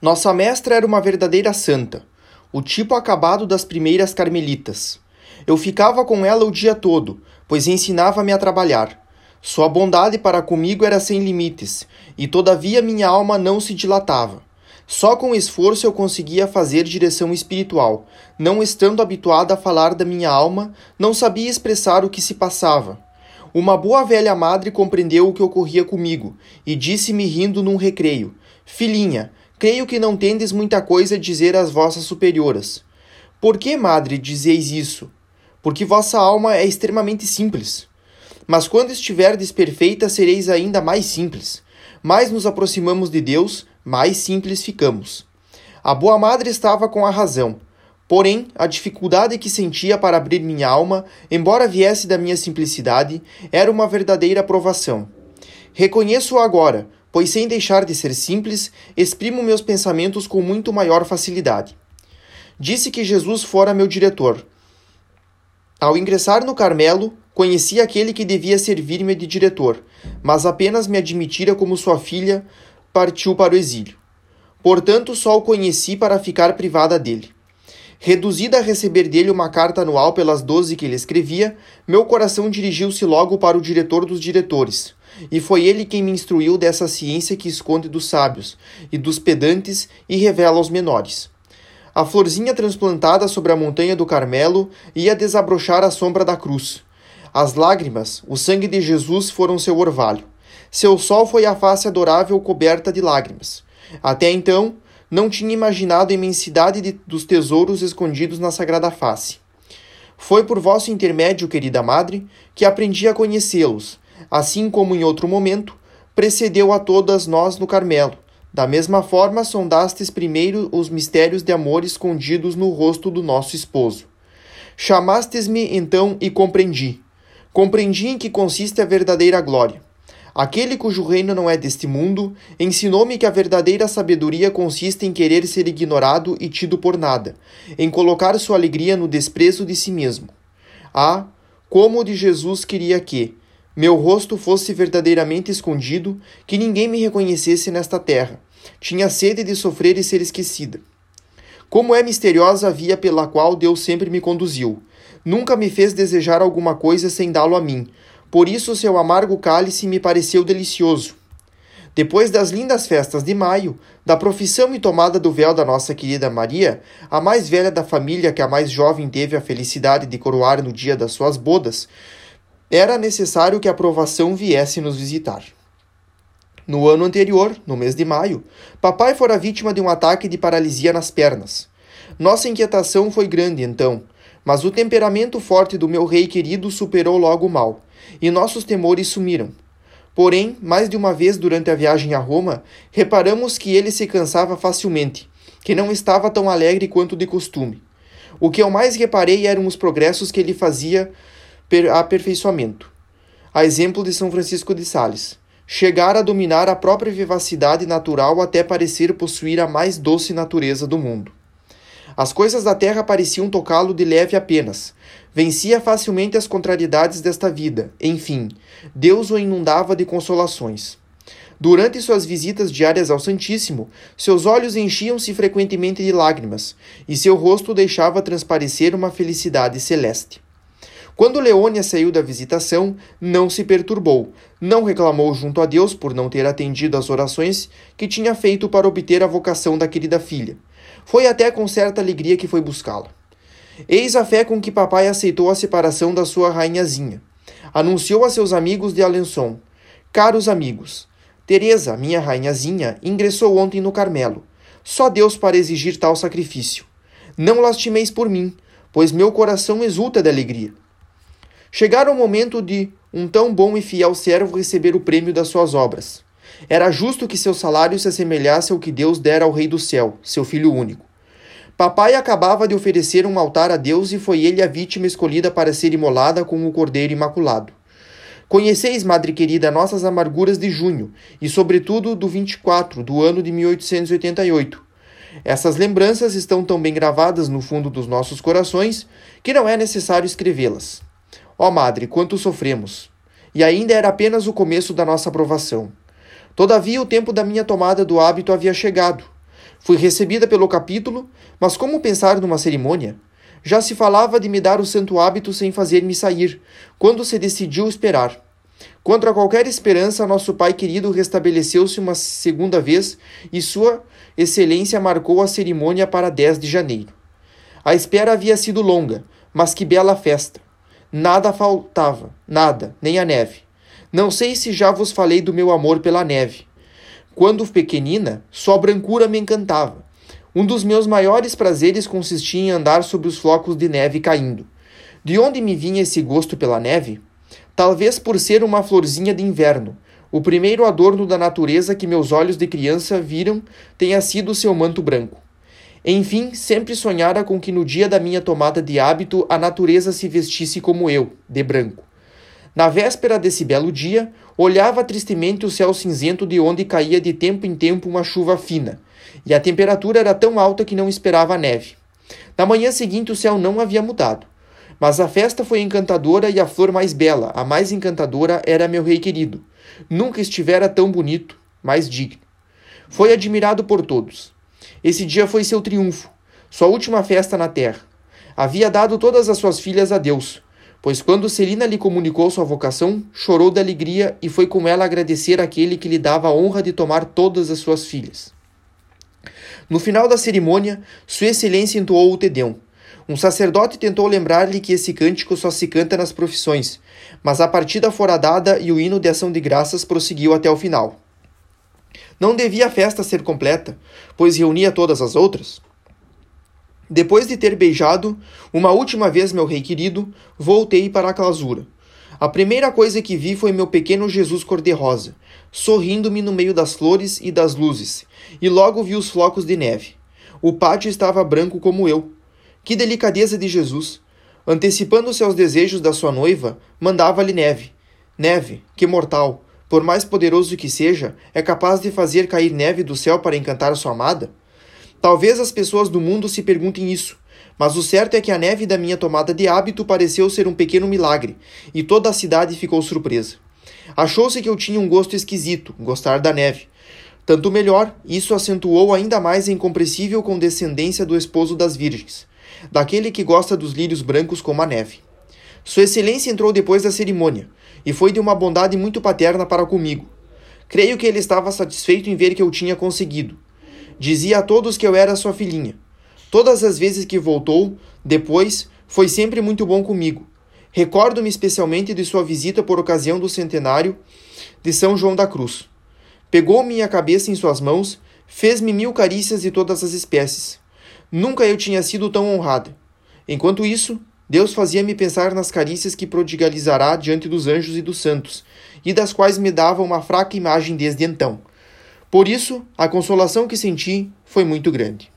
Nossa mestra era uma verdadeira santa, o tipo acabado das primeiras carmelitas. Eu ficava com ela o dia todo, pois ensinava-me a trabalhar. Sua bondade para comigo era sem limites, e todavia minha alma não se dilatava. Só com esforço eu conseguia fazer direção espiritual. Não estando habituada a falar da minha alma, não sabia expressar o que se passava. Uma boa velha madre compreendeu o que ocorria comigo e disse-me rindo num recreio: Filhinha, Creio que não tendes muita coisa a dizer às vossas superioras. Por que, madre, dizeis isso? Porque vossa alma é extremamente simples. Mas quando estiverdes perfeita, sereis ainda mais simples. Mais nos aproximamos de Deus, mais simples ficamos. A boa madre estava com a razão. Porém, a dificuldade que sentia para abrir minha alma, embora viesse da minha simplicidade, era uma verdadeira provação. Reconheço agora, pois sem deixar de ser simples, exprimo meus pensamentos com muito maior facilidade. Disse que Jesus fora meu diretor. Ao ingressar no Carmelo, conheci aquele que devia servir-me de diretor, mas apenas me admitira como sua filha partiu para o exílio. Portanto, só o conheci para ficar privada dele. Reduzida a receber dele uma carta anual pelas doze que ele escrevia, meu coração dirigiu-se logo para o diretor dos diretores, e foi ele quem me instruiu dessa ciência que esconde dos sábios e dos pedantes e revela aos menores. A florzinha transplantada sobre a montanha do Carmelo ia desabrochar a sombra da cruz. As lágrimas, o sangue de Jesus foram seu orvalho. Seu sol foi a face adorável coberta de lágrimas. Até então, não tinha imaginado a imensidade de, dos tesouros escondidos na sagrada face. Foi por vosso intermédio, querida Madre, que aprendi a conhecê-los assim como em outro momento, precedeu a todas nós no Carmelo. Da mesma forma, sondastes primeiro os mistérios de amor escondidos no rosto do nosso esposo. Chamastes-me então e compreendi. Compreendi em que consiste a verdadeira glória. Aquele cujo reino não é deste mundo ensinou-me que a verdadeira sabedoria consiste em querer ser ignorado e tido por nada, em colocar sua alegria no desprezo de si mesmo. Ah, como de Jesus queria que, meu rosto fosse verdadeiramente escondido, que ninguém me reconhecesse nesta terra. Tinha sede de sofrer e ser esquecida. Como é misteriosa a via pela qual Deus sempre me conduziu. Nunca me fez desejar alguma coisa sem dá-lo a mim. Por isso seu amargo cálice me pareceu delicioso. Depois das lindas festas de maio, da profissão e tomada do véu da nossa querida Maria, a mais velha da família que a mais jovem teve a felicidade de coroar no dia das suas bodas, era necessário que a aprovação viesse nos visitar. No ano anterior, no mês de maio, papai fora vítima de um ataque de paralisia nas pernas. Nossa inquietação foi grande então, mas o temperamento forte do meu rei querido superou logo o mal, e nossos temores sumiram. Porém, mais de uma vez durante a viagem a Roma, reparamos que ele se cansava facilmente, que não estava tão alegre quanto de costume. O que eu mais reparei eram os progressos que ele fazia aperfeiçoamento. A exemplo de São Francisco de Sales, chegar a dominar a própria vivacidade natural até parecer possuir a mais doce natureza do mundo. As coisas da terra pareciam tocá-lo de leve apenas. Vencia facilmente as contrariedades desta vida. Enfim, Deus o inundava de consolações. Durante suas visitas diárias ao Santíssimo, seus olhos enchiam-se frequentemente de lágrimas, e seu rosto deixava transparecer uma felicidade celeste. Quando Leônia saiu da visitação, não se perturbou, não reclamou junto a Deus por não ter atendido às orações que tinha feito para obter a vocação da querida filha. Foi até com certa alegria que foi buscá-la. Eis a fé com que papai aceitou a separação da sua rainhazinha. Anunciou a seus amigos de Alençon: Caros amigos, Teresa, minha rainhazinha, ingressou ontem no Carmelo. Só Deus para exigir tal sacrifício. Não lastimeis por mim, pois meu coração exulta de alegria. Chegara o momento de um tão bom e fiel servo receber o prêmio das suas obras. Era justo que seu salário se assemelhasse ao que Deus dera ao Rei do Céu, seu filho único. Papai acabava de oferecer um altar a Deus e foi ele a vítima escolhida para ser imolada com o Cordeiro Imaculado. Conheceis, madre querida, nossas amarguras de junho e, sobretudo, do 24 do ano de 1888. Essas lembranças estão tão bem gravadas no fundo dos nossos corações que não é necessário escrevê-las. Ó oh, Madre, quanto sofremos! E ainda era apenas o começo da nossa aprovação. Todavia, o tempo da minha tomada do hábito havia chegado. Fui recebida pelo capítulo, mas como pensar numa cerimônia? Já se falava de me dar o santo hábito sem fazer-me sair, quando se decidiu esperar. Contra qualquer esperança, nosso pai querido restabeleceu-se uma segunda vez e Sua Excelência marcou a cerimônia para 10 de janeiro. A espera havia sido longa, mas que bela festa! Nada faltava, nada, nem a neve. Não sei se já vos falei do meu amor pela neve. Quando pequenina, só brancura me encantava. Um dos meus maiores prazeres consistia em andar sobre os flocos de neve caindo. De onde me vinha esse gosto pela neve? Talvez por ser uma florzinha de inverno, o primeiro adorno da natureza que meus olhos de criança viram tenha sido seu manto branco. Enfim, sempre sonhara com que no dia da minha tomada de hábito a natureza se vestisse como eu, de branco. Na véspera desse belo dia, olhava tristemente o céu cinzento de onde caía de tempo em tempo uma chuva fina, e a temperatura era tão alta que não esperava a neve. Na manhã seguinte o céu não havia mudado. Mas a festa foi encantadora e a flor mais bela, a mais encantadora, era meu rei querido. Nunca estivera tão bonito, mais digno. Foi admirado por todos. Esse dia foi seu triunfo, sua última festa na terra. Havia dado todas as suas filhas a Deus, pois quando Celina lhe comunicou sua vocação, chorou de alegria e foi com ela agradecer aquele que lhe dava a honra de tomar todas as suas filhas. No final da cerimônia, Sua Excelência entoou o Tedeum. Um sacerdote tentou lembrar-lhe que esse cântico só se canta nas profissões, mas a partida fora dada e o hino de ação de graças prosseguiu até o final. Não devia a festa ser completa, pois reunia todas as outras? Depois de ter beijado uma última vez meu rei querido, voltei para a clausura. A primeira coisa que vi foi meu pequeno Jesus cor-de-rosa, sorrindo-me no meio das flores e das luzes, e logo vi os flocos de neve. O pátio estava branco como eu. Que delicadeza de Jesus! Antecipando-se aos desejos da sua noiva, mandava-lhe neve. Neve, que mortal! Por mais poderoso que seja, é capaz de fazer cair neve do céu para encantar sua amada? Talvez as pessoas do mundo se perguntem isso, mas o certo é que a neve da minha tomada de hábito pareceu ser um pequeno milagre, e toda a cidade ficou surpresa. Achou-se que eu tinha um gosto esquisito, gostar da neve. Tanto melhor, isso acentuou ainda mais a incompreensível condescendência do esposo das virgens, daquele que gosta dos lírios brancos como a neve. Sua Excelência entrou depois da cerimônia, e foi de uma bondade muito paterna para comigo. Creio que ele estava satisfeito em ver que eu tinha conseguido. Dizia a todos que eu era sua filhinha. Todas as vezes que voltou, depois, foi sempre muito bom comigo. Recordo-me especialmente de sua visita por ocasião do centenário de São João da Cruz. Pegou minha cabeça em suas mãos, fez-me mil carícias de todas as espécies. Nunca eu tinha sido tão honrada. Enquanto isso, Deus fazia-me pensar nas carícias que prodigalizará diante dos anjos e dos santos, e das quais me dava uma fraca imagem desde então. Por isso, a consolação que senti foi muito grande.